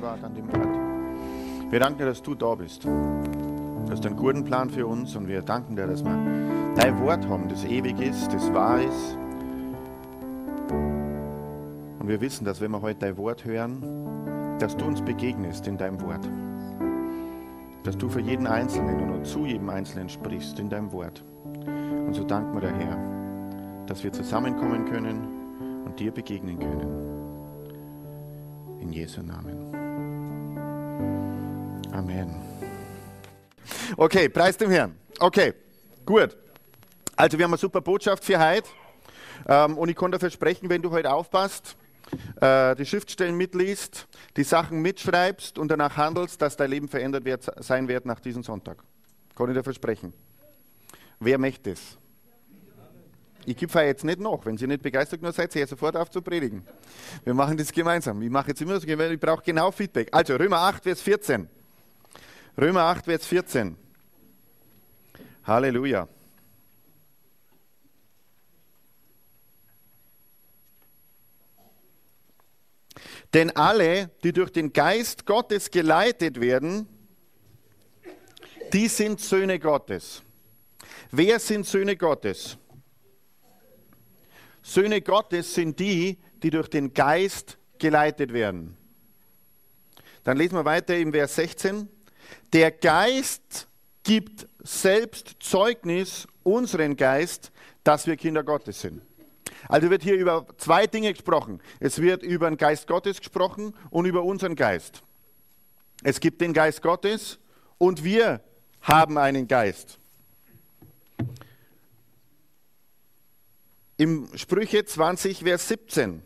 Gegenwart an dem Ort. Wir danken dir, dass du da bist. Du hast einen guten Plan für uns und wir danken dir, dass wir dein Wort haben, das ewig ist, das wahr ist. Und wir wissen, dass wenn wir heute dein Wort hören, dass du uns begegnest in deinem Wort. Dass du für jeden Einzelnen und zu jedem Einzelnen sprichst in deinem Wort. Und so danken wir dir, Herr, dass wir zusammenkommen können und dir begegnen können. In Jesu Namen. Amen. Okay, preis dem Herrn. Okay, gut. Also wir haben eine super Botschaft für heute. Ähm, und ich kann dir versprechen, wenn du heute aufpasst, äh, die Schriftstellen mitliest, die Sachen mitschreibst und danach handelst, dass dein Leben verändert wird, sein wird nach diesem Sonntag. Kann ich dir versprechen. Wer möchte es? Ich gebe jetzt nicht noch. Wenn Sie nicht begeistert nur seid, seid sofort auf zu predigen. Wir machen das gemeinsam. Ich mache jetzt immer so, ich brauche genau Feedback. Also Römer 8, Vers 14. Römer 8, Vers 14. Halleluja. Denn alle, die durch den Geist Gottes geleitet werden, die sind Söhne Gottes. Wer sind Söhne Gottes? Söhne Gottes sind die, die durch den Geist geleitet werden. Dann lesen wir weiter im Vers 16. Der Geist gibt selbst Zeugnis, unseren Geist, dass wir Kinder Gottes sind. Also wird hier über zwei Dinge gesprochen. Es wird über den Geist Gottes gesprochen und über unseren Geist. Es gibt den Geist Gottes und wir haben einen Geist. Im Sprüche 20, Vers 17.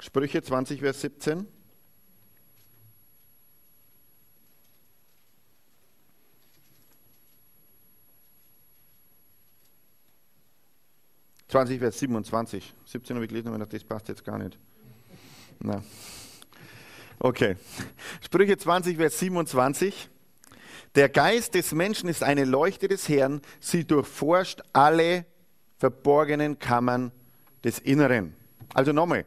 Sprüche 20, Vers 17. 20, Vers 27. 17 habe ich gelesen, aber das passt jetzt gar nicht. Na. Okay. Sprüche 20, Vers 27. Der Geist des Menschen ist eine Leuchte des Herrn. Sie durchforscht alle verborgenen Kammern des Inneren. Also nochmal.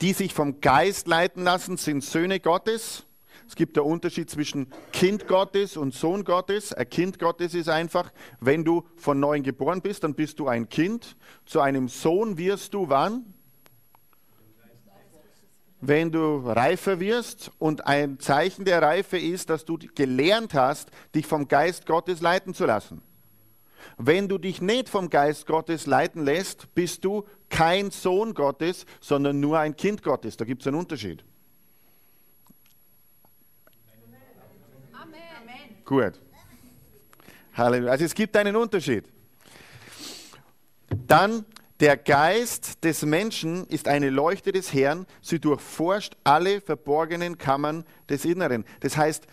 Die sich vom Geist leiten lassen, sind Söhne Gottes. Es gibt einen Unterschied zwischen Kind Gottes und Sohn Gottes. Ein Kind Gottes ist einfach, wenn du von neuem geboren bist, dann bist du ein Kind. Zu einem Sohn wirst du wann? Wenn du reifer wirst und ein Zeichen der Reife ist, dass du gelernt hast, dich vom Geist Gottes leiten zu lassen. Wenn du dich nicht vom Geist Gottes leiten lässt, bist du kein Sohn Gottes, sondern nur ein Kind Gottes. Da gibt es einen Unterschied. Gut. Halleluja. Also es gibt einen Unterschied. Dann, der Geist des Menschen ist eine Leuchte des Herrn. Sie durchforscht alle verborgenen Kammern des Inneren. Das heißt,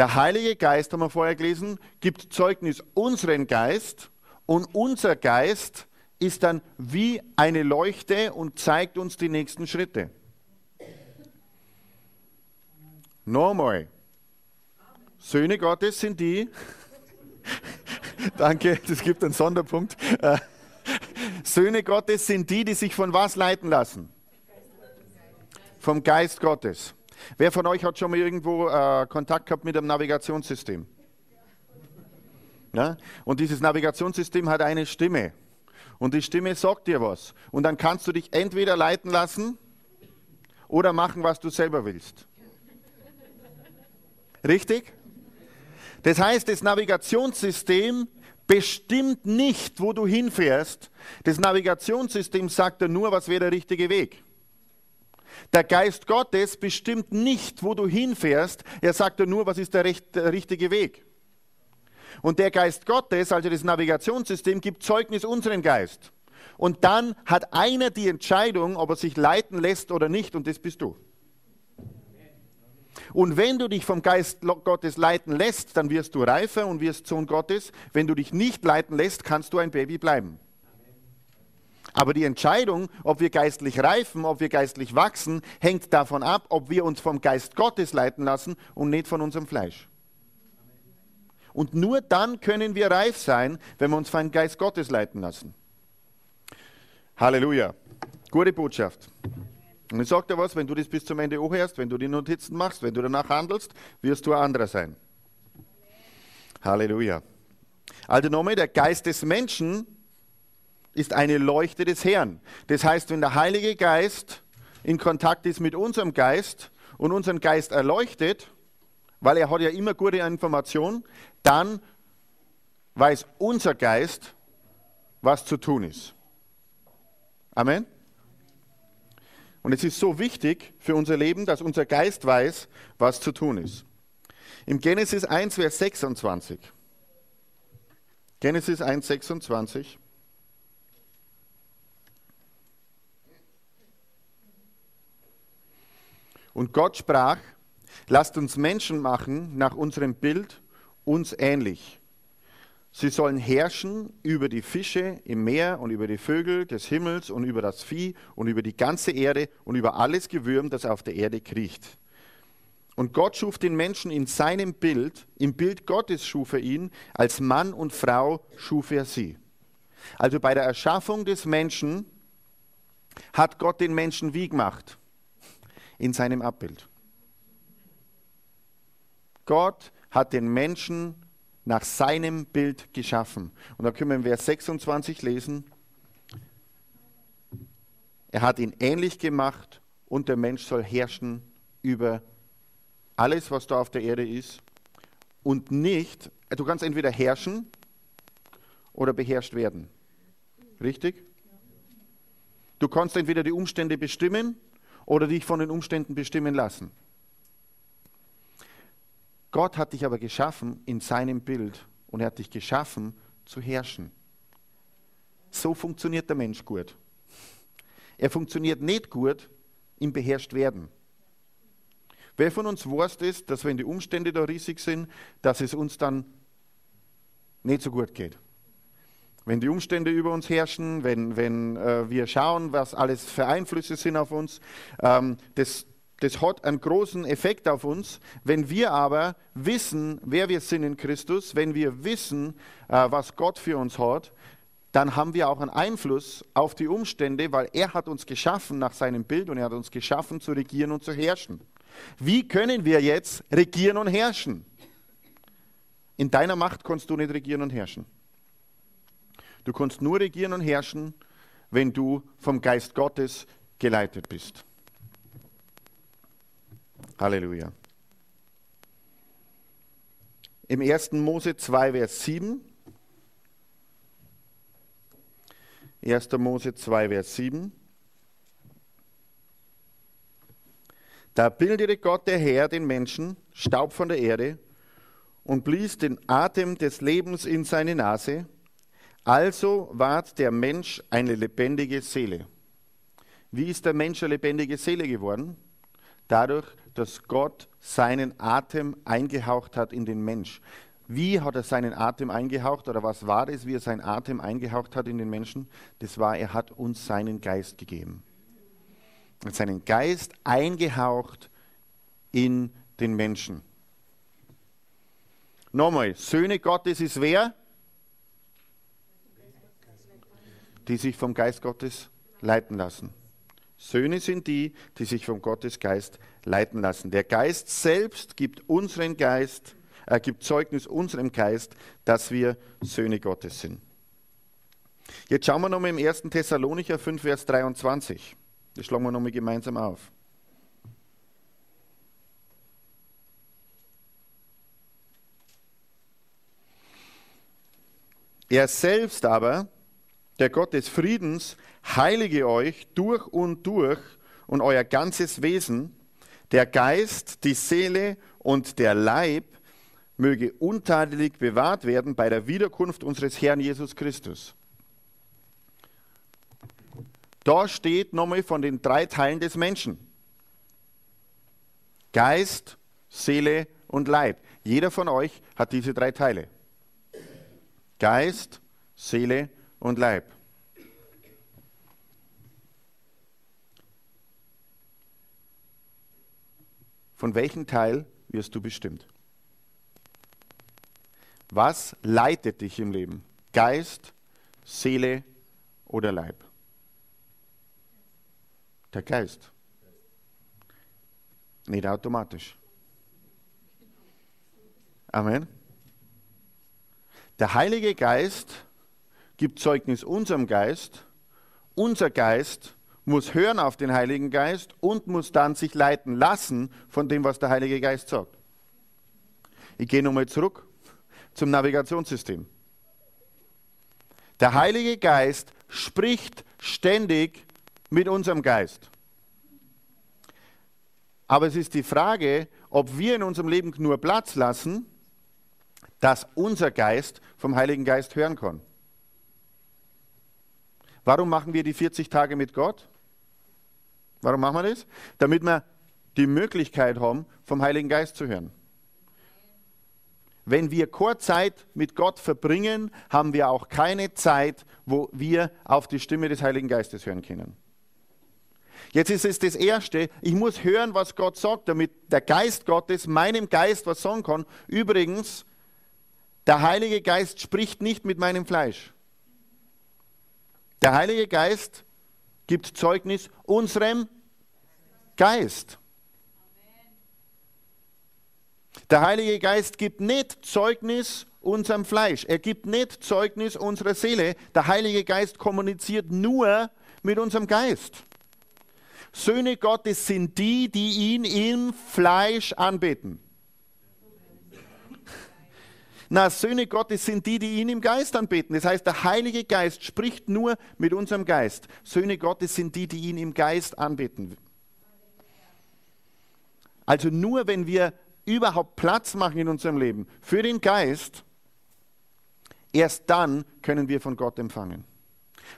der Heilige Geist, haben wir vorher gelesen, gibt Zeugnis unseren Geist und unser Geist ist dann wie eine Leuchte und zeigt uns die nächsten Schritte. Nochmal. Söhne Gottes sind die, danke, das gibt einen Sonderpunkt. Äh, Söhne Gottes sind die, die sich von was leiten lassen? Vom Geist Gottes. Wer von euch hat schon mal irgendwo äh, Kontakt gehabt mit einem Navigationssystem? Ja? Und dieses Navigationssystem hat eine Stimme. Und die Stimme sagt dir was. Und dann kannst du dich entweder leiten lassen oder machen, was du selber willst. Richtig? Das heißt, das Navigationssystem bestimmt nicht, wo du hinfährst. Das Navigationssystem sagt dir nur, was wäre der richtige Weg. Der Geist Gottes bestimmt nicht, wo du hinfährst. Er sagt dir nur, was ist der, recht, der richtige Weg. Und der Geist Gottes, also das Navigationssystem, gibt Zeugnis unseren Geist. Und dann hat einer die Entscheidung, ob er sich leiten lässt oder nicht, und das bist du. Und wenn du dich vom Geist Gottes leiten lässt, dann wirst du reifer und wirst Sohn Gottes. Wenn du dich nicht leiten lässt, kannst du ein Baby bleiben. Aber die Entscheidung, ob wir geistlich reifen, ob wir geistlich wachsen, hängt davon ab, ob wir uns vom Geist Gottes leiten lassen und nicht von unserem Fleisch. Und nur dann können wir reif sein, wenn wir uns vom Geist Gottes leiten lassen. Halleluja. Gute Botschaft. Und ich sage dir was, wenn du das bis zum Ende anhörst, wenn du die Notizen machst, wenn du danach handelst, wirst du ein anderer sein. Halleluja. Also nochmal, der Geist des Menschen ist eine Leuchte des Herrn. Das heißt, wenn der Heilige Geist in Kontakt ist mit unserem Geist und unseren Geist erleuchtet, weil er hat ja immer gute Informationen, dann weiß unser Geist, was zu tun ist. Amen. Und es ist so wichtig für unser Leben, dass unser Geist weiß, was zu tun ist. Im Genesis 1, Vers 26. Genesis 1, 26. Und Gott sprach, lasst uns Menschen machen nach unserem Bild, uns ähnlich. Sie sollen herrschen über die Fische im Meer und über die Vögel des Himmels und über das Vieh und über die ganze Erde und über alles Gewürm, das auf der Erde kriecht. Und Gott schuf den Menschen in seinem Bild, im Bild Gottes schuf er ihn, als Mann und Frau schuf er sie. Also bei der Erschaffung des Menschen hat Gott den Menschen wie gemacht? In seinem Abbild. Gott hat den Menschen nach seinem Bild geschaffen. Und da können wir in Vers 26 lesen, er hat ihn ähnlich gemacht und der Mensch soll herrschen über alles, was da auf der Erde ist und nicht, du kannst entweder herrschen oder beherrscht werden. Richtig? Du kannst entweder die Umstände bestimmen oder dich von den Umständen bestimmen lassen. Gott hat dich aber geschaffen in seinem Bild und er hat dich geschaffen zu herrschen. So funktioniert der Mensch gut. Er funktioniert nicht gut im beherrscht werden. Wer von uns weiß das, dass wenn die Umstände da riesig sind, dass es uns dann nicht so gut geht? Wenn die Umstände über uns herrschen, wenn, wenn äh, wir schauen, was alles für Einflüsse sind auf uns, ähm, das, das hat einen großen Effekt auf uns. Wenn wir aber wissen, wer wir sind in Christus, wenn wir wissen, äh, was Gott für uns hat, dann haben wir auch einen Einfluss auf die Umstände, weil er hat uns geschaffen nach seinem Bild und er hat uns geschaffen zu regieren und zu herrschen. Wie können wir jetzt regieren und herrschen? In deiner Macht kannst du nicht regieren und herrschen. Du kannst nur regieren und herrschen, wenn du vom Geist Gottes geleitet bist. Halleluja. Im 1. Mose 2, Vers 7. 1. Mose 2, Vers 7. Da bildete Gott der Herr den Menschen, Staub von der Erde, und blies den Atem des Lebens in seine Nase. Also ward der Mensch eine lebendige Seele. Wie ist der Mensch eine lebendige Seele geworden? Dadurch, dass Gott seinen Atem eingehaucht hat in den Mensch. Wie hat er seinen Atem eingehaucht oder was war das, wie er seinen Atem eingehaucht hat in den Menschen? Das war, er hat uns seinen Geist gegeben. Er hat seinen Geist eingehaucht in den Menschen. Nochmal, Söhne Gottes ist wer? Die sich vom Geist Gottes leiten lassen. Söhne sind die, die sich vom Gottes Geist leiten lassen. Der Geist selbst gibt unseren Geist, er äh, gibt Zeugnis unserem Geist, dass wir Söhne Gottes sind. Jetzt schauen wir nochmal im 1. Thessalonicher 5, Vers 23. Das schlagen wir nochmal gemeinsam auf. Er selbst aber, der Gott des Friedens, heilige euch durch und durch und euer ganzes Wesen, der Geist, die Seele und der Leib möge untadelig bewahrt werden bei der Wiederkunft unseres Herrn Jesus Christus. Da steht nochmal von den drei Teilen des Menschen. Geist, Seele und Leib. Jeder von euch hat diese drei Teile. Geist, Seele und Leib. Von welchem Teil wirst du bestimmt? Was leitet dich im Leben? Geist, Seele oder Leib? Der Geist. Nicht automatisch. Amen. Der Heilige Geist gibt Zeugnis unserem Geist. Unser Geist muss hören auf den Heiligen Geist und muss dann sich leiten lassen von dem, was der Heilige Geist sagt. Ich gehe nochmal zurück zum Navigationssystem. Der Heilige Geist spricht ständig mit unserem Geist. Aber es ist die Frage, ob wir in unserem Leben nur Platz lassen, dass unser Geist vom Heiligen Geist hören kann. Warum machen wir die 40 Tage mit Gott? Warum machen wir das? Damit wir die Möglichkeit haben, vom Heiligen Geist zu hören. Wenn wir Chorzeit mit Gott verbringen, haben wir auch keine Zeit, wo wir auf die Stimme des Heiligen Geistes hören können. Jetzt ist es das Erste, ich muss hören, was Gott sagt, damit der Geist Gottes meinem Geist was sagen kann. Übrigens, der Heilige Geist spricht nicht mit meinem Fleisch. Der Heilige Geist gibt Zeugnis unserem Geist. Der Heilige Geist gibt nicht Zeugnis unserem Fleisch. Er gibt nicht Zeugnis unserer Seele. Der Heilige Geist kommuniziert nur mit unserem Geist. Söhne Gottes sind die, die ihn im Fleisch anbeten. Na, Söhne Gottes sind die, die ihn im Geist anbeten. Das heißt, der Heilige Geist spricht nur mit unserem Geist. Söhne Gottes sind die, die ihn im Geist anbeten. Also nur wenn wir überhaupt Platz machen in unserem Leben für den Geist, erst dann können wir von Gott empfangen.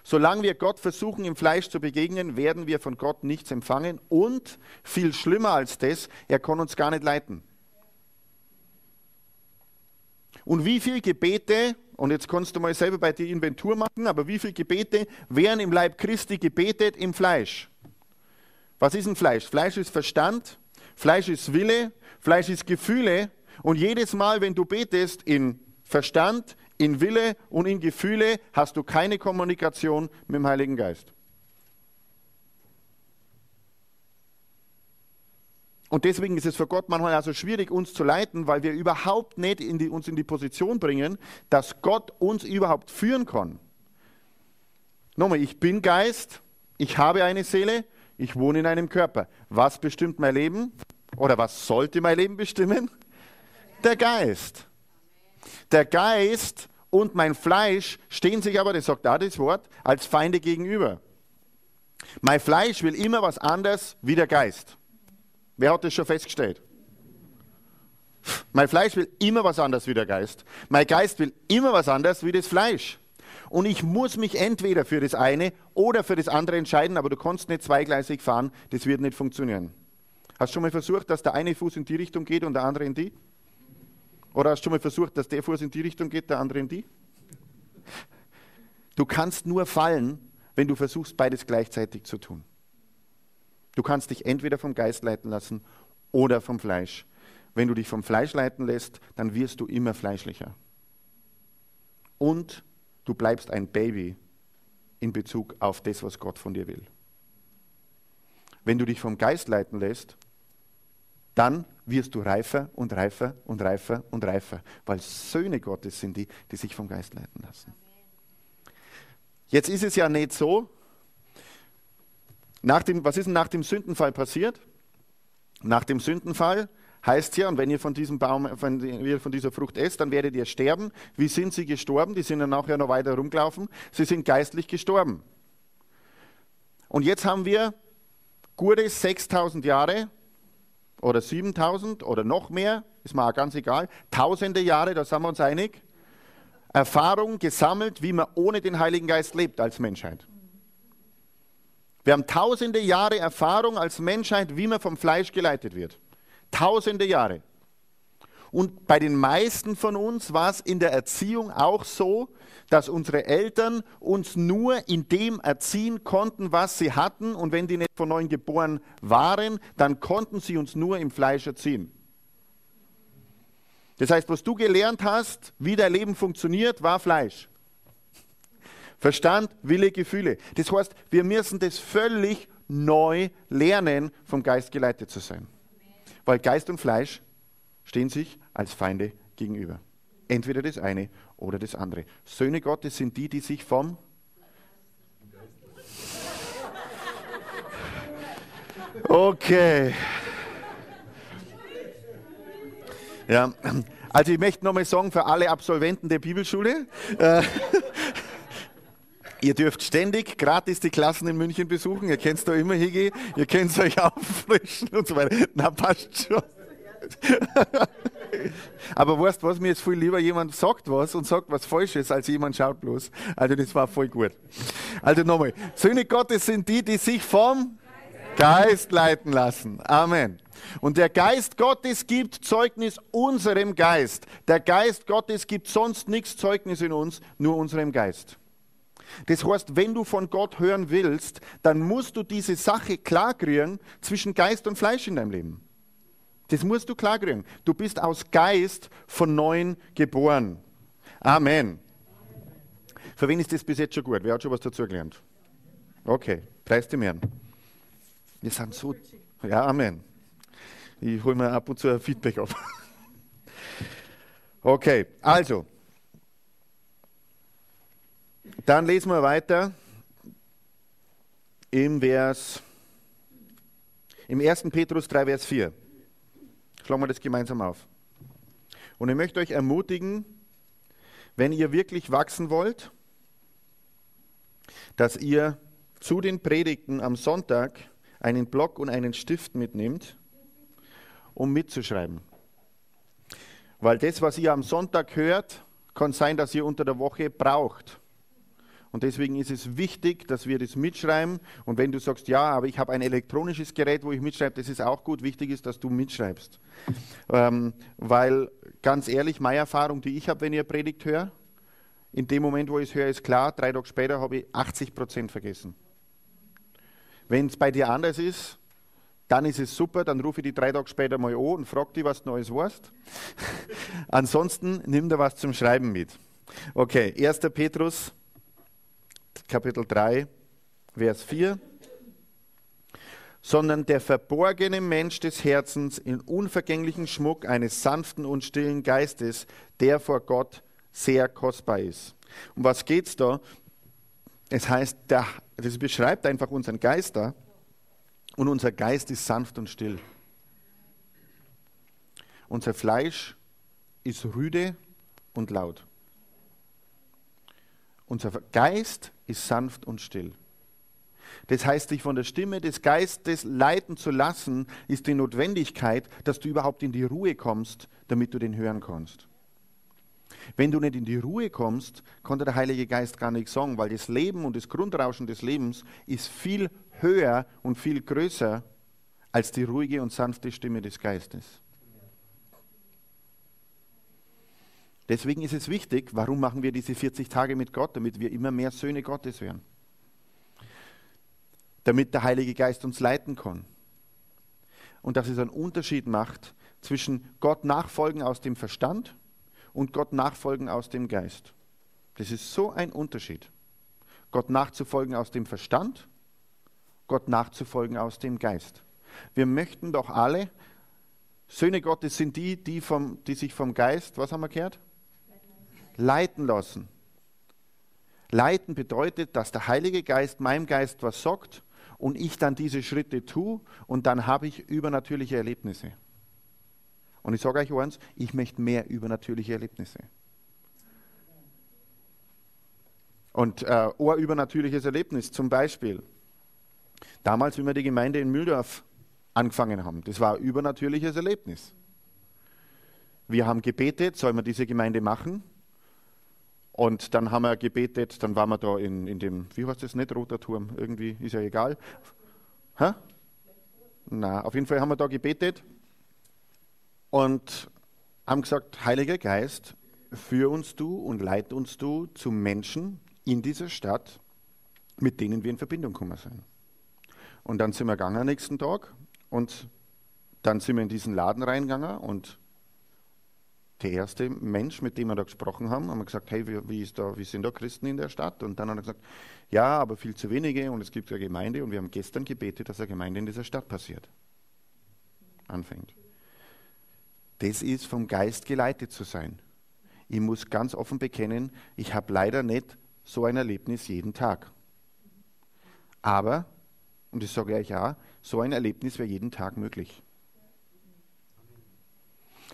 Solange wir Gott versuchen im Fleisch zu begegnen, werden wir von Gott nichts empfangen und viel schlimmer als das, er kann uns gar nicht leiten. Und wie viele Gebete, und jetzt kannst du mal selber bei dir Inventur machen, aber wie viele Gebete werden im Leib Christi gebetet im Fleisch? Was ist ein Fleisch? Fleisch ist Verstand, Fleisch ist Wille, Fleisch ist Gefühle. Und jedes Mal, wenn du betest in Verstand, in Wille und in Gefühle, hast du keine Kommunikation mit dem Heiligen Geist. Und deswegen ist es für Gott manchmal also schwierig, uns zu leiten, weil wir überhaupt nicht in die, uns in die Position bringen, dass Gott uns überhaupt führen kann. Nochmal, ich bin Geist, ich habe eine Seele, ich wohne in einem Körper. Was bestimmt mein Leben? Oder was sollte mein Leben bestimmen? Der Geist. Der Geist und mein Fleisch stehen sich aber, das sagt auch das Wort, als Feinde gegenüber. Mein Fleisch will immer was anderes wie der Geist. Wer hat das schon festgestellt? Mein Fleisch will immer was anderes wie der Geist. Mein Geist will immer was anderes wie das Fleisch. Und ich muss mich entweder für das eine oder für das andere entscheiden, aber du kannst nicht zweigleisig fahren, das wird nicht funktionieren. Hast du schon mal versucht, dass der eine Fuß in die Richtung geht und der andere in die? Oder hast du schon mal versucht, dass der Fuß in die Richtung geht, der andere in die? Du kannst nur fallen, wenn du versuchst, beides gleichzeitig zu tun. Du kannst dich entweder vom Geist leiten lassen oder vom Fleisch. Wenn du dich vom Fleisch leiten lässt, dann wirst du immer fleischlicher. Und du bleibst ein Baby in Bezug auf das, was Gott von dir will. Wenn du dich vom Geist leiten lässt, dann wirst du reifer und reifer und reifer und reifer, weil Söhne Gottes sind die, die sich vom Geist leiten lassen. Jetzt ist es ja nicht so, nach dem, was ist denn nach dem Sündenfall passiert? Nach dem Sündenfall heißt ja, und wenn ihr von diesem Baum, wenn ihr von dieser Frucht esst, dann werdet ihr sterben. Wie sind sie gestorben? Die sind dann nachher noch weiter rumgelaufen. Sie sind geistlich gestorben. Und jetzt haben wir gute 6000 Jahre oder 7000 oder noch mehr, ist mir auch ganz egal, tausende Jahre, da sind wir uns einig, Erfahrung gesammelt, wie man ohne den Heiligen Geist lebt als Menschheit. Wir haben tausende Jahre Erfahrung als Menschheit, wie man vom Fleisch geleitet wird. Tausende Jahre. Und bei den meisten von uns war es in der Erziehung auch so, dass unsere Eltern uns nur in dem erziehen konnten, was sie hatten. Und wenn die nicht von neuem geboren waren, dann konnten sie uns nur im Fleisch erziehen. Das heißt, was du gelernt hast, wie dein Leben funktioniert, war Fleisch. Verstand, Wille, Gefühle. Das heißt, wir müssen das völlig neu lernen, vom Geist geleitet zu sein. Weil Geist und Fleisch stehen sich als Feinde gegenüber. Entweder das eine oder das andere. Söhne Gottes sind die, die sich vom Okay. Ja, also ich möchte nochmal sagen für alle Absolventen der Bibelschule, äh, Ihr dürft ständig gratis die Klassen in München besuchen. Ihr könnt da immer hingehen. Ihr könnt euch auffrischen und so weiter. Na, passt schon. Aber weißt du was, mir ist viel lieber, jemand sagt was und sagt was Falsches, als jemand schaut bloß. Also das war voll gut. Also nochmal, Söhne Gottes sind die, die sich vom Geist leiten lassen. Amen. Und der Geist Gottes gibt Zeugnis unserem Geist. Der Geist Gottes gibt sonst nichts Zeugnis in uns, nur unserem Geist. Das heißt, wenn du von Gott hören willst, dann musst du diese Sache klarkriegen zwischen Geist und Fleisch in deinem Leben. Das musst du klarkriegen. Du bist aus Geist von Neuem geboren. Amen. Für wen ist das bis jetzt schon gut? Wer hat schon was dazu gelernt? Okay, preis dem Herrn. Wir sind so. Ja, Amen. Ich hole mir ab und zu ein Feedback auf. Okay, also, dann lesen wir weiter im Vers, im 1. Petrus 3, Vers 4. Schlagen wir das gemeinsam auf. Und ich möchte euch ermutigen, wenn ihr wirklich wachsen wollt, dass ihr zu den Predigten am Sonntag einen Block und einen Stift mitnimmt, um mitzuschreiben. Weil das, was ihr am Sonntag hört, kann sein, dass ihr unter der Woche braucht. Und deswegen ist es wichtig, dass wir das mitschreiben. Und wenn du sagst, ja, aber ich habe ein elektronisches Gerät, wo ich mitschreibe, das ist auch gut. Wichtig ist, dass du mitschreibst. Ähm, weil ganz ehrlich, meine Erfahrung, die ich habe, wenn ihr Predigt höre, in dem Moment, wo ich es höre, ist klar, drei Tage später habe ich 80 Prozent vergessen. Wenn es bei dir anders ist, dann ist es super, dann rufe ich die drei Tage später mal an und frage dich, was du Neues weißt. Ansonsten nimm da was zum Schreiben mit. Okay, 1. Petrus Kapitel 3, Vers 4, sondern der verborgene Mensch des Herzens in unvergänglichen Schmuck eines sanften und stillen Geistes, der vor Gott sehr kostbar ist. Um was geht es da? Es heißt, der, das beschreibt einfach unseren Geist da. Und unser Geist ist sanft und still. Unser Fleisch ist rüde und laut. Unser Geist ist sanft und still. Das heißt, dich von der Stimme des Geistes leiten zu lassen, ist die Notwendigkeit, dass du überhaupt in die Ruhe kommst, damit du den hören kannst. Wenn du nicht in die Ruhe kommst, konnte der Heilige Geist gar nichts sagen, weil das Leben und das Grundrauschen des Lebens ist viel höher und viel größer als die ruhige und sanfte Stimme des Geistes. Deswegen ist es wichtig, warum machen wir diese 40 Tage mit Gott, damit wir immer mehr Söhne Gottes werden. Damit der Heilige Geist uns leiten kann. Und dass es einen Unterschied macht zwischen Gott nachfolgen aus dem Verstand und Gott nachfolgen aus dem Geist. Das ist so ein Unterschied. Gott nachzufolgen aus dem Verstand, Gott nachzufolgen aus dem Geist. Wir möchten doch alle, Söhne Gottes sind die, die, vom, die sich vom Geist, was haben wir gehört? Leiten lassen. Leiten bedeutet, dass der Heilige Geist meinem Geist was sagt und ich dann diese Schritte tue und dann habe ich übernatürliche Erlebnisse. Und ich sage euch eins, ich möchte mehr übernatürliche Erlebnisse. Und äh, ein übernatürliches Erlebnis zum Beispiel. Damals, wie wir die Gemeinde in Mühldorf angefangen haben, das war ein übernatürliches Erlebnis. Wir haben gebetet, sollen wir diese Gemeinde machen? Und dann haben wir gebetet, dann waren wir da in, in dem, wie heißt das, nicht roter Turm, irgendwie, ist ja egal. Hä? Na, auf jeden Fall haben wir da gebetet und haben gesagt, Heiliger Geist, führ uns du und leit uns du zu Menschen in dieser Stadt, mit denen wir in Verbindung kommen sind. Und dann sind wir gegangen am nächsten Tag und dann sind wir in diesen Laden reingegangen und der erste Mensch, mit dem wir da gesprochen haben, haben wir gesagt, hey, wie, wie, ist da, wie sind da Christen in der Stadt? Und dann hat er gesagt, ja, aber viel zu wenige und es gibt eine Gemeinde und wir haben gestern gebetet, dass eine Gemeinde in dieser Stadt passiert. Anfängt. Das ist vom Geist geleitet zu sein. Ich muss ganz offen bekennen, ich habe leider nicht so ein Erlebnis jeden Tag. Aber, und ich sage euch ja, so ein Erlebnis wäre jeden Tag möglich.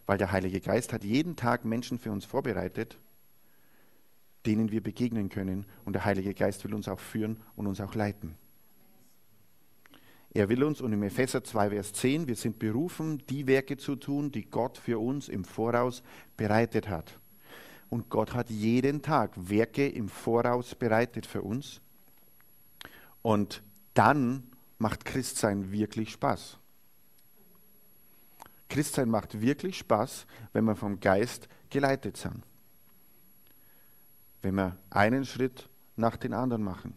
Weil der Heilige Geist hat jeden Tag Menschen für uns vorbereitet, denen wir begegnen können. Und der Heilige Geist will uns auch führen und uns auch leiten. Er will uns, und im Epheser 2, Vers 10, wir sind berufen, die Werke zu tun, die Gott für uns im Voraus bereitet hat. Und Gott hat jeden Tag Werke im Voraus bereitet für uns. Und dann macht Christsein wirklich Spaß. Christsein macht wirklich Spaß, wenn wir vom Geist geleitet sind. Wenn wir einen Schritt nach den anderen machen.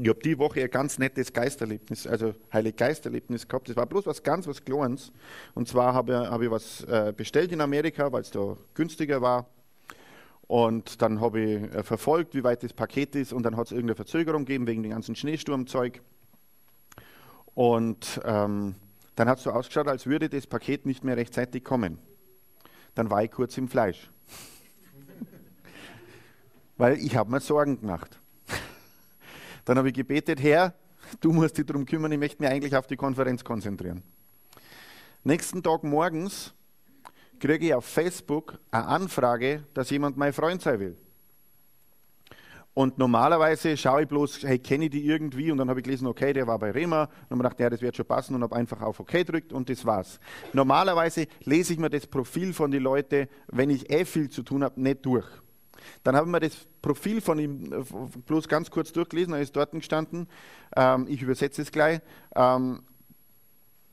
Ich habe die Woche ein ganz nettes Geisterlebnis, also Heilige Geisterlebnis gehabt. Das war bloß was ganz was Kleines. Und zwar habe ich, hab ich was äh, bestellt in Amerika, weil es da günstiger war. Und dann habe ich äh, verfolgt, wie weit das Paket ist. Und dann hat es irgendeine Verzögerung gegeben wegen dem ganzen Schneesturmzeug. Und ähm, dann hat es so ausgeschaut, als würde das Paket nicht mehr rechtzeitig kommen. Dann war ich kurz im Fleisch. Weil ich habe mir Sorgen gemacht. Dann habe ich gebetet, Herr, du musst dich darum kümmern, ich möchte mich eigentlich auf die Konferenz konzentrieren. Nächsten Tag morgens kriege ich auf Facebook eine Anfrage, dass jemand mein Freund sein will. Und normalerweise schaue ich bloß, hey, kenne ich die irgendwie? Und dann habe ich gelesen, okay, der war bei Rema. Und dann habe ich gedacht, ja, das wird schon passen und habe einfach auf OK gedrückt und das war's. Normalerweise lese ich mir das Profil von den Leuten, wenn ich eh viel zu tun habe, nicht durch. Dann habe ich mir das Profil von ihm äh, bloß ganz kurz durchgelesen, er ist dort gestanden. Ähm, ich übersetze es gleich. Ähm,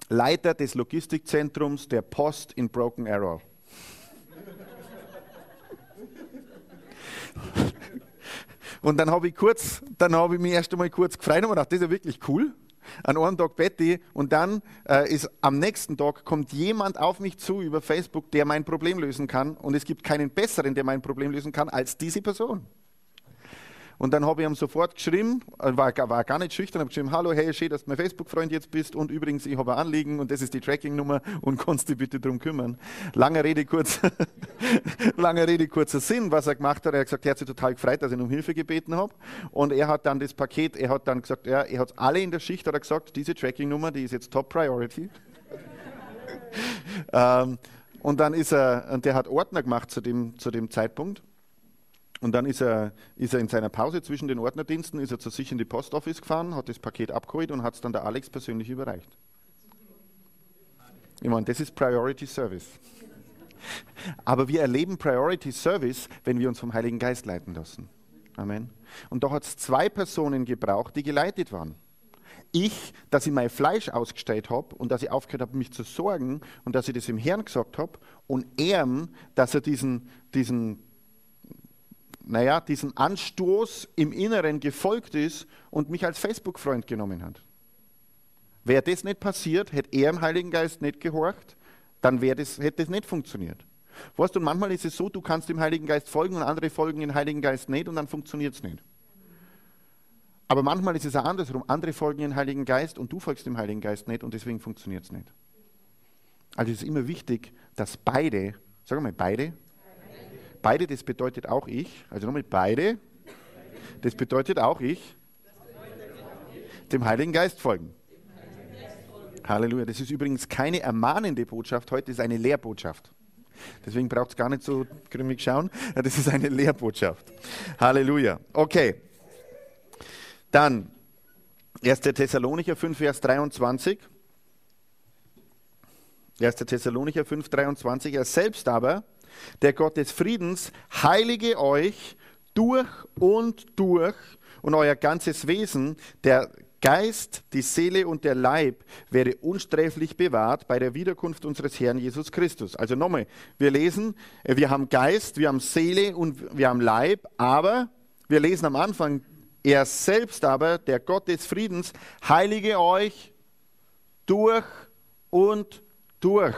Leiter des Logistikzentrums der Post in Broken Arrow. Und dann habe ich kurz, dann habe ich mich erst einmal kurz gefreut und gedacht, das ist ja wirklich cool. An einem Tag Betty und dann äh, ist am nächsten Tag kommt jemand auf mich zu über Facebook, der mein Problem lösen kann und es gibt keinen besseren, der mein Problem lösen kann als diese Person. Und dann habe ich ihm sofort geschrieben, äh, war, war gar nicht schüchtern, habe geschrieben, hallo, hey, schön, dass du mein Facebook-Freund jetzt bist und übrigens, ich habe ein Anliegen und das ist die Tracking-Nummer und kannst dich bitte darum kümmern. Lange Rede, kurz, lange Rede, kurzer Sinn, was er gemacht hat. Er hat gesagt, er hat sich total gefreut, dass ich um Hilfe gebeten habe. Und er hat dann das Paket, er hat dann gesagt, ja, er hat alle in der Schicht, hat er gesagt, diese Tracking-Nummer, die ist jetzt Top Priority. ähm, und dann ist er, und der hat Ordner gemacht zu dem, zu dem Zeitpunkt. Und dann ist er, ist er in seiner Pause zwischen den Ordnerdiensten, ist er zu sich in die Post Office gefahren, hat das Paket abgeholt und hat es dann der Alex persönlich überreicht. Ich meine, das ist Priority Service. Aber wir erleben Priority Service, wenn wir uns vom Heiligen Geist leiten lassen. Amen. Und da hat es zwei Personen gebraucht, die geleitet waren. Ich, dass ich mein Fleisch ausgestellt habe und dass ich aufgehört habe, mich zu sorgen und dass ich das im Herrn gesagt habe und er, dass er diesen, diesen naja, diesem Anstoß im Inneren gefolgt ist und mich als Facebook-Freund genommen hat. Wäre das nicht passiert, hätte er im Heiligen Geist nicht gehorcht, dann das, hätte das nicht funktioniert. Weißt du, manchmal ist es so, du kannst dem Heiligen Geist folgen und andere folgen dem Heiligen Geist nicht und dann funktioniert es nicht. Aber manchmal ist es auch andersrum. Andere folgen dem Heiligen Geist und du folgst dem Heiligen Geist nicht und deswegen funktioniert es nicht. Also es ist immer wichtig, dass beide, sagen wir mal beide, Beide, das bedeutet auch ich. Also nochmal beide. Das bedeutet auch ich. Dem Heiligen Geist folgen. Halleluja. Das ist übrigens keine ermahnende Botschaft, heute ist eine Lehrbotschaft. Deswegen braucht es gar nicht so grimmig schauen. Das ist eine Lehrbotschaft. Halleluja. Okay. Dann 1. Thessalonicher 5, Vers 23. 1. Thessalonicher 5, 23. Er selbst aber der Gott des Friedens heilige euch durch und durch und euer ganzes Wesen, der Geist, die Seele und der Leib wäre unsträflich bewahrt bei der Wiederkunft unseres Herrn Jesus Christus. Also nochmal, wir lesen, wir haben Geist, wir haben Seele und wir haben Leib, aber wir lesen am Anfang, er selbst aber, der Gott des Friedens, heilige euch durch und durch.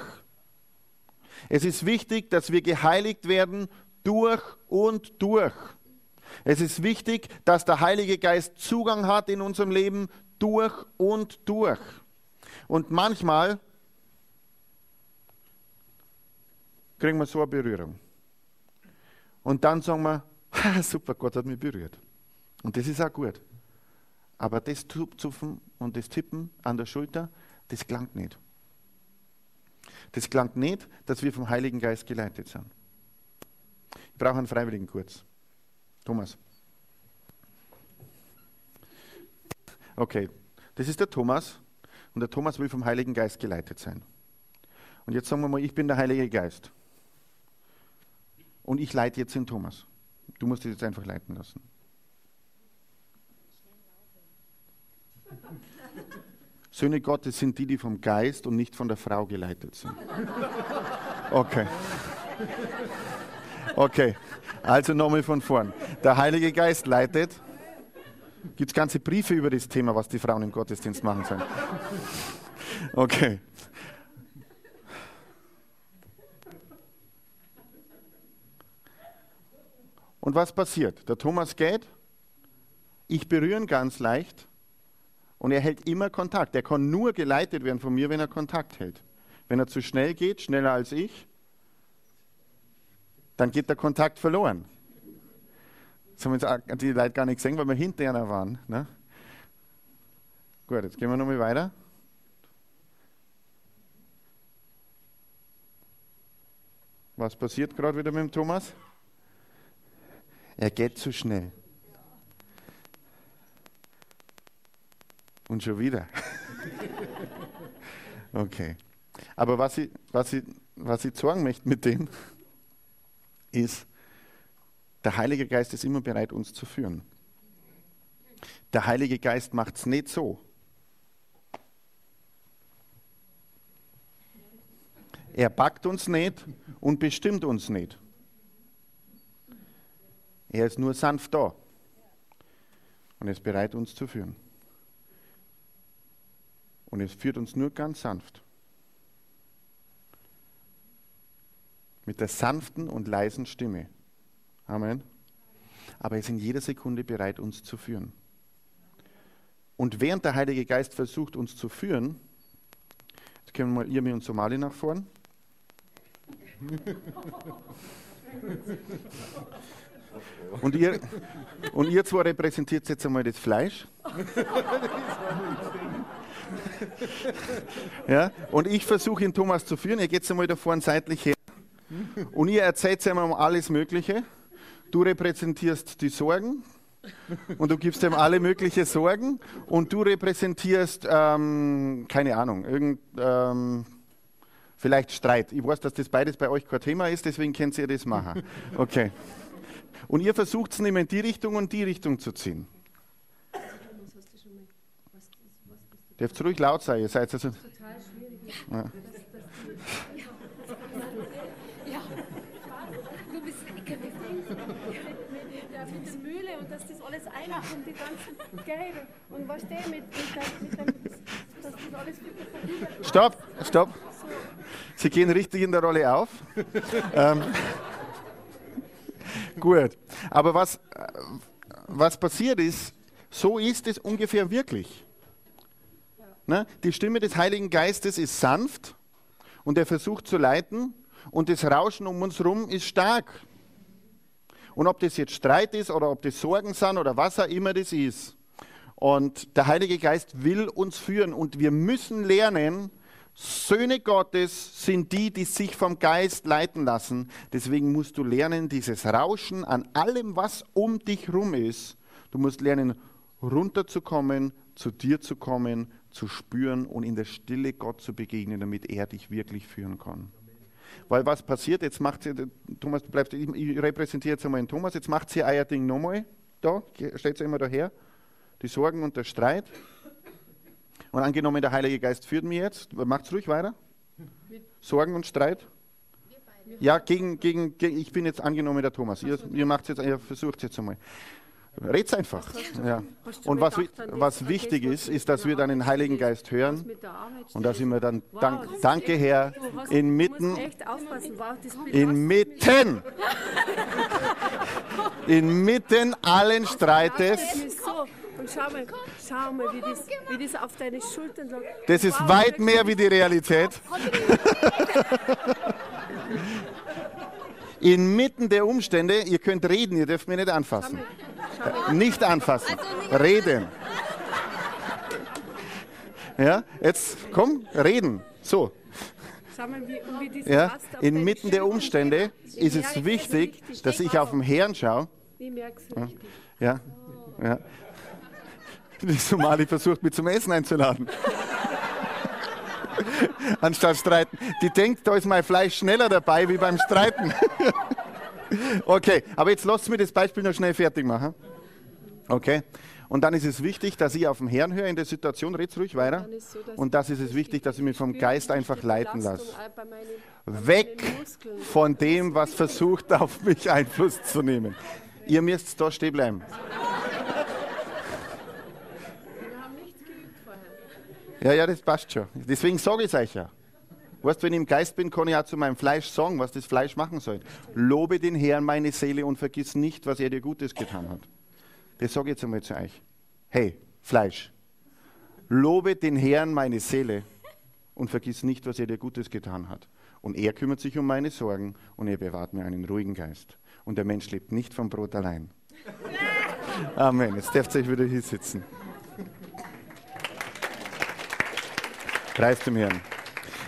Es ist wichtig, dass wir geheiligt werden durch und durch. Es ist wichtig, dass der Heilige Geist Zugang hat in unserem Leben durch und durch. Und manchmal kriegen wir so eine Berührung. Und dann sagen wir, super, Gott hat mich berührt. Und das ist auch gut. Aber das Zupfen und das Tippen an der Schulter, das klangt nicht. Das klangt nicht, dass wir vom Heiligen Geist geleitet sind. Ich brauche einen Freiwilligen kurz. Thomas. Okay, das ist der Thomas und der Thomas will vom Heiligen Geist geleitet sein. Und jetzt sagen wir mal, ich bin der Heilige Geist. Und ich leite jetzt den Thomas. Du musst dich jetzt einfach leiten lassen. Söhne Gottes sind die, die vom Geist und nicht von der Frau geleitet sind. Okay. Okay, also nochmal von vorn. Der Heilige Geist leitet. Gibt es ganze Briefe über das Thema, was die Frauen im Gottesdienst machen sollen. Okay. Und was passiert? Der Thomas geht, ich berühre ihn ganz leicht und er hält immer Kontakt. Er kann nur geleitet werden von mir, wenn er Kontakt hält. Wenn er zu schnell geht, schneller als ich, dann geht der Kontakt verloren. Das haben jetzt die Leute gar nicht gesehen, weil wir hinter einer waren. Ne? Gut, jetzt gehen wir nochmal weiter. Was passiert gerade wieder mit dem Thomas? Er geht zu schnell. Und schon wieder. okay. Aber was ich, was, ich, was ich sagen möchte mit dem, ist, der Heilige Geist ist immer bereit, uns zu führen. Der Heilige Geist macht es nicht so. Er packt uns nicht und bestimmt uns nicht. Er ist nur sanft da und ist bereit, uns zu führen. Und es führt uns nur ganz sanft. Mit der sanften und leisen Stimme. Amen. Aber er ist in jeder Sekunde bereit, uns zu führen. Und während der Heilige Geist versucht, uns zu führen, jetzt können wir mal Irmi und Somali nach vorn. Und ihr, und ihr zwei repräsentiert jetzt einmal das Fleisch. Ja? Und ich versuche ihn Thomas zu führen. Ihr geht einmal da vorne seitlich her. Und ihr erzählt ihm alles Mögliche. Du repräsentierst die Sorgen und du gibst ihm alle möglichen Sorgen und du repräsentierst, ähm, keine Ahnung, irgend, ähm, vielleicht Streit. Ich weiß, dass das beides bei euch kein Thema ist, deswegen könnt ihr das machen. Okay. Und ihr versucht es immer in die Richtung und die Richtung zu ziehen. Dürft ruhig laut sein, ihr seid also. Total schwierig. Ja. ja. Du bist mit der Mühle und dass das alles einmacht und die ganzen Gelbe. Und was der mit, mit, dem, dass das alles Stopp, stopp. Sie gehen richtig in der Rolle auf. ähm, gut. Aber was, was passiert ist, so ist es ungefähr wirklich. Ne? Die Stimme des Heiligen Geistes ist sanft und er versucht zu leiten und das Rauschen um uns herum ist stark. Und ob das jetzt Streit ist oder ob das Sorgen sind oder was auch immer das ist. Und der Heilige Geist will uns führen und wir müssen lernen, Söhne Gottes sind die, die sich vom Geist leiten lassen. Deswegen musst du lernen, dieses Rauschen an allem, was um dich rum ist. Du musst lernen, runterzukommen, zu dir zu kommen, zu spüren und in der Stille Gott zu begegnen, damit er dich wirklich führen kann. Weil was passiert, jetzt macht sie, Thomas, du bleibst, ich, repräsentiere jetzt einmal den Thomas, jetzt macht sie euer Ding nochmal da, stellt sie immer daher, die Sorgen und der Streit. Und angenommen, der Heilige Geist führt mich jetzt, macht es ruhig weiter. Sorgen und Streit. Ja, gegen, gegen, gegen, ich bin jetzt angenommen der Thomas. Ihr, ihr ihr versucht es jetzt einmal. Red's einfach. Ja. Und was, was wichtig ist, ist, dass wir dann den Heiligen Geist hören und dass wir dann, dank, danke Herr, inmitten, inmitten, inmitten allen Streites. Und schau mal, schau mal wie, das, wie das auf deine Schultern lag. Das ist weit mehr wie die Realität. Inmitten der Umstände, ihr könnt reden, ihr dürft mich nicht anfassen. Nicht anfassen, also reden. Ja, jetzt komm, reden. So. Ja, inmitten der Umstände ist es wichtig, dass ich auf den Herrn schaue. Ja, ja. Die Somali versucht, mich zum Essen einzuladen. Anstatt streiten. Die denkt, da ist mein Fleisch schneller dabei wie beim Streiten. okay, aber jetzt lasst mir das Beispiel noch schnell fertig machen. Okay. Und dann ist es wichtig, dass ich auf den Herrn höre in der Situation, red's ruhig weiter. So, und das ist es wichtig, dass ich mich vom Geist einfach leiten lasse. Weg von dem, was versucht, auf mich Einfluss zu nehmen. Ihr müsst da stehen bleiben. Ja, ja, das passt schon. Deswegen sage ich es euch ja. Weißt, wenn ich im Geist bin, kann ich auch zu meinem Fleisch sagen, was das Fleisch machen soll. Lobe den Herrn, meine Seele, und vergiss nicht, was er dir Gutes getan hat. Das sage ich jetzt einmal zu euch. Hey, Fleisch, lobe den Herrn, meine Seele, und vergiss nicht, was er dir Gutes getan hat. Und er kümmert sich um meine Sorgen und er bewahrt mir einen ruhigen Geist. Und der Mensch lebt nicht vom Brot allein. Amen. Jetzt dürft ihr euch wieder hier Preis dem Herrn.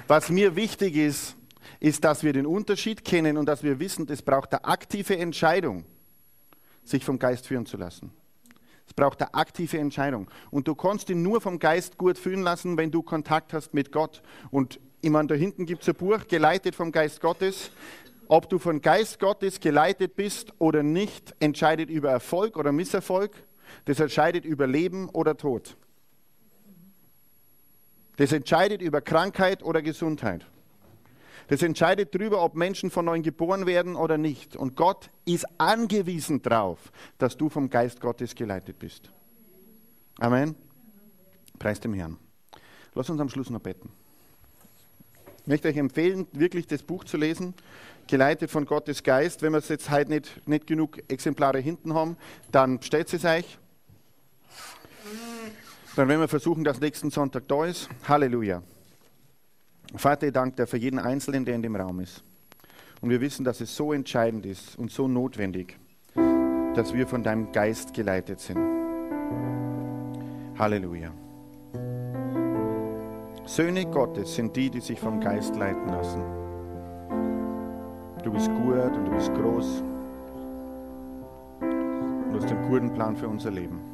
Was mir wichtig ist, ist, dass wir den Unterschied kennen und dass wir wissen, es braucht eine aktive Entscheidung, sich vom Geist führen zu lassen. Es braucht eine aktive Entscheidung. Und du kannst ihn nur vom Geist gut fühlen lassen, wenn du Kontakt hast mit Gott. Und ich meine, da hinten gibt es ein Buch, geleitet vom Geist Gottes. Ob du vom Geist Gottes geleitet bist oder nicht, entscheidet über Erfolg oder Misserfolg. Das entscheidet über Leben oder Tod. Das entscheidet über Krankheit oder Gesundheit. Das entscheidet darüber, ob Menschen von neuem geboren werden oder nicht. Und Gott ist angewiesen darauf, dass du vom Geist Gottes geleitet bist. Amen. Preis dem Herrn. Lass uns am Schluss noch beten. Ich möchte euch empfehlen, wirklich das Buch zu lesen, geleitet von Gottes Geist. Wenn wir es jetzt heute nicht, nicht genug Exemplare hinten haben, dann bestellt es euch. Dann werden wir versuchen, dass nächsten Sonntag da ist. Halleluja. Vater, ich danke dir für jeden Einzelnen, der in dem Raum ist. Und wir wissen, dass es so entscheidend ist und so notwendig, dass wir von deinem Geist geleitet sind. Halleluja. Söhne Gottes sind die, die sich vom Geist leiten lassen. Du bist gut und du bist groß. Und du hast einen guten Plan für unser Leben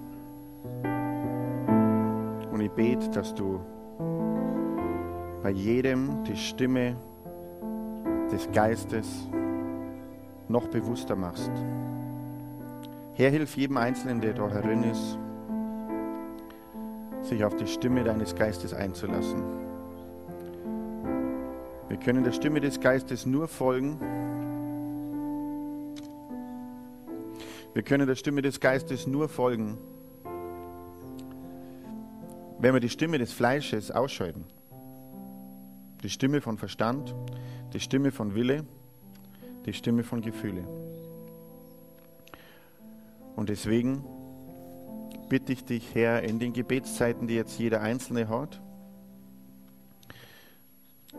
ich bete, dass du bei jedem die Stimme des Geistes noch bewusster machst. Herr, hilf jedem Einzelnen, der da herin ist, sich auf die Stimme deines Geistes einzulassen. Wir können der Stimme des Geistes nur folgen. Wir können der Stimme des Geistes nur folgen, wenn wir die Stimme des Fleisches ausschalten, die Stimme von Verstand, die Stimme von Wille, die Stimme von Gefühle. Und deswegen bitte ich dich, Herr, in den Gebetszeiten, die jetzt jeder Einzelne hat,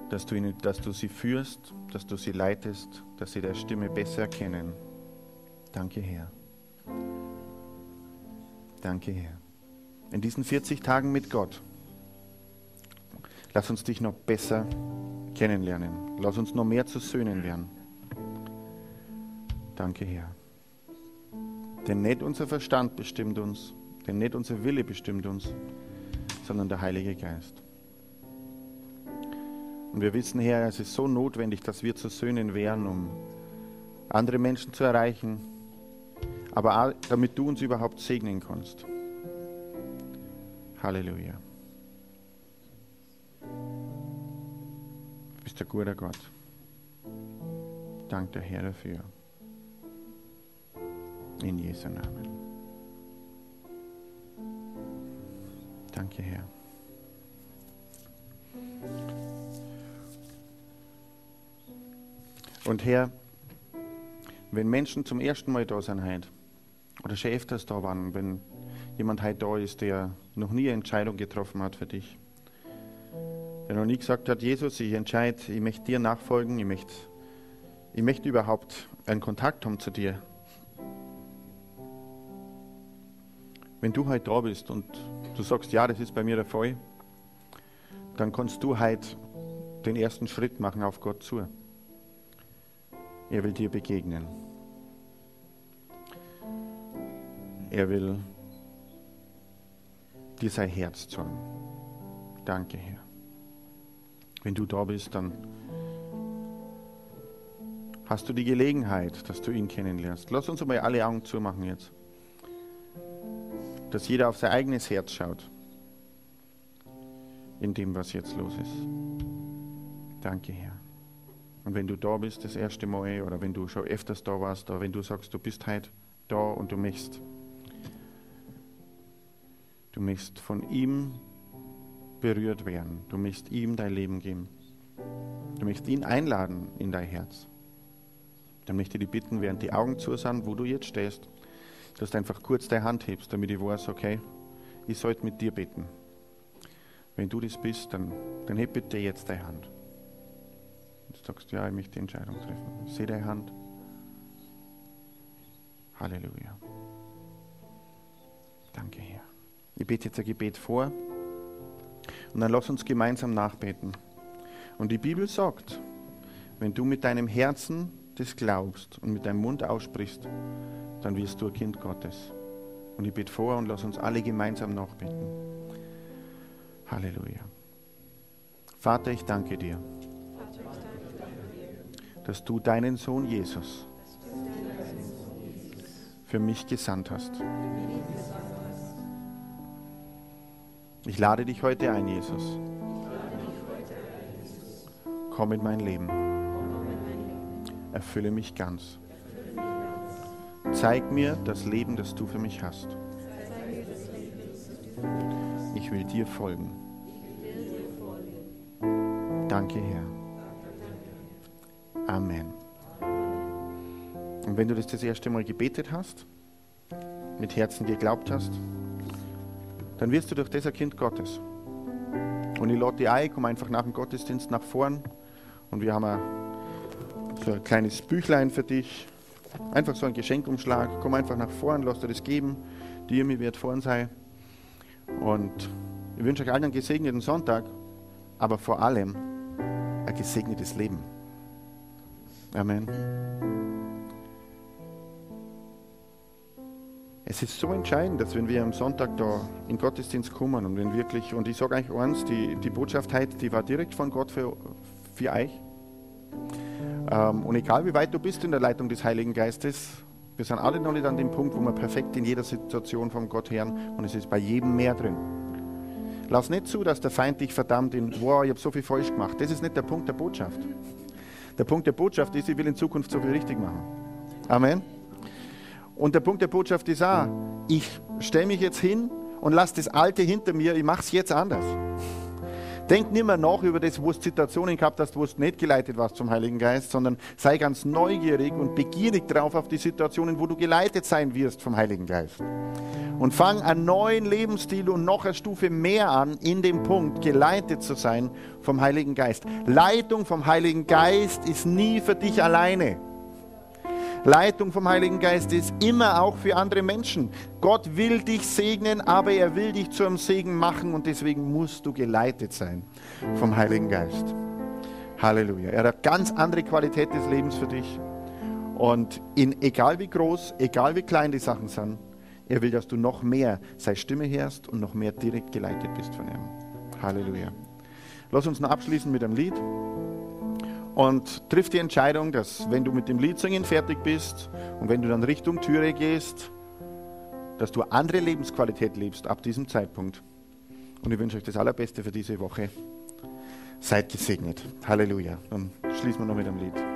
dass du, ihnen, dass du sie führst, dass du sie leitest, dass sie der Stimme besser erkennen. Danke, Herr. Danke, Herr in diesen 40 Tagen mit Gott. Lass uns dich noch besser kennenlernen. Lass uns noch mehr zu Söhnen werden. Danke, Herr. Denn nicht unser Verstand bestimmt uns, denn nicht unser Wille bestimmt uns, sondern der Heilige Geist. Und wir wissen, Herr, es ist so notwendig, dass wir zu Söhnen werden, um andere Menschen zu erreichen, aber auch, damit du uns überhaupt segnen kannst. Halleluja. Du bist ein guter Gott. Dank der Herr dafür. In Jesu Namen. Danke, Herr. Und Herr, wenn Menschen zum ersten Mal da sind heute, oder schon öfters da waren, wenn jemand heute da ist, der noch nie eine Entscheidung getroffen hat für dich, der noch nie gesagt hat, Jesus, ich entscheide, ich möchte dir nachfolgen, ich möchte, ich möchte überhaupt einen Kontakt haben zu dir. Wenn du heute da bist und du sagst, ja, das ist bei mir der Fall, dann kannst du heute den ersten Schritt machen auf Gott zu. Er will dir begegnen. Er will dir sein Herz zeigen. Danke, Herr. Wenn du da bist, dann hast du die Gelegenheit, dass du ihn kennenlernst. Lass uns mal alle Augen zumachen jetzt. Dass jeder auf sein eigenes Herz schaut. In dem, was jetzt los ist. Danke, Herr. Und wenn du da bist, das erste Mal, oder wenn du schon öfters da warst, oder wenn du sagst, du bist heute da und du möchtest, du möchtest von ihm berührt werden, du möchtest ihm dein Leben geben, du möchtest ihn einladen in dein Herz, dann möchte ich dich bitten, während die Augen zu sind, wo du jetzt stehst, dass du einfach kurz deine Hand hebst, damit ich weiß, okay, ich sollte mit dir beten. Wenn du das bist, dann, dann heb bitte jetzt deine Hand sagst, ja, ich möchte die Entscheidung treffen. Ich sehe deine Hand. Halleluja. Danke. Ich bete jetzt ein Gebet vor und dann lass uns gemeinsam nachbeten. Und die Bibel sagt, wenn du mit deinem Herzen das glaubst und mit deinem Mund aussprichst, dann wirst du ein Kind Gottes. Und ich bete vor und lass uns alle gemeinsam nachbeten. Halleluja. Vater, ich danke dir dass du deinen Sohn Jesus für mich gesandt hast. Ich lade dich heute ein, Jesus. Komm in mein Leben. Erfülle mich ganz. Zeig mir das Leben, das du für mich hast. Ich will dir folgen. Danke, Herr. Amen. Und wenn du das das erste Mal gebetet hast, mit Herzen geglaubt hast, dann wirst du durch das ein Kind Gottes. Und ich lade dich ein, komm einfach nach dem Gottesdienst nach vorn und wir haben ein, so ein kleines Büchlein für dich. Einfach so ein Geschenkumschlag. Komm einfach nach vorn, lass dir das geben. Dir, mir wird vorn sein. Und ich wünsche euch allen einen gesegneten Sonntag, aber vor allem ein gesegnetes Leben. Amen. Es ist so entscheidend, dass wenn wir am Sonntag da in Gottesdienst kommen und wenn wirklich, und ich sage euch eins, die, die Botschaft heute, die war direkt von Gott für, für euch. Ähm, und egal wie weit du bist in der Leitung des Heiligen Geistes, wir sind alle noch nicht an dem Punkt, wo wir perfekt in jeder Situation von Gott hören und es ist bei jedem mehr drin. Lass nicht zu, dass der Feind dich verdammt in, wow, ich habe so viel falsch gemacht. Das ist nicht der Punkt der Botschaft. Der Punkt der Botschaft ist, ich will in Zukunft so viel richtig machen. Amen. Und der Punkt der Botschaft ist auch, ich stelle mich jetzt hin und lasse das Alte hinter mir, ich mache es jetzt anders. Denk nicht mehr nach über das, wo du Situationen gehabt hast, wo du nicht geleitet warst zum Heiligen Geist, sondern sei ganz neugierig und begierig drauf auf die Situationen, wo du geleitet sein wirst vom Heiligen Geist. Und fang einen neuen Lebensstil und noch eine Stufe mehr an, in dem Punkt geleitet zu sein vom Heiligen Geist. Leitung vom Heiligen Geist ist nie für dich alleine. Leitung vom Heiligen Geist ist immer auch für andere Menschen. Gott will dich segnen, aber er will dich zu einem Segen machen und deswegen musst du geleitet sein vom Heiligen Geist. Halleluja. Er hat ganz andere Qualität des Lebens für dich. Und in, egal wie groß, egal wie klein die Sachen sind, er will, dass du noch mehr seine Stimme hörst und noch mehr direkt geleitet bist von ihm. Halleluja. Lass uns noch abschließen mit einem Lied und triff die Entscheidung, dass wenn du mit dem Liedsingen fertig bist und wenn du dann Richtung Türe gehst, dass du andere Lebensqualität lebst ab diesem Zeitpunkt. Und ich wünsche euch das Allerbeste für diese Woche. Seid gesegnet. Halleluja. Dann schließen wir noch mit einem Lied.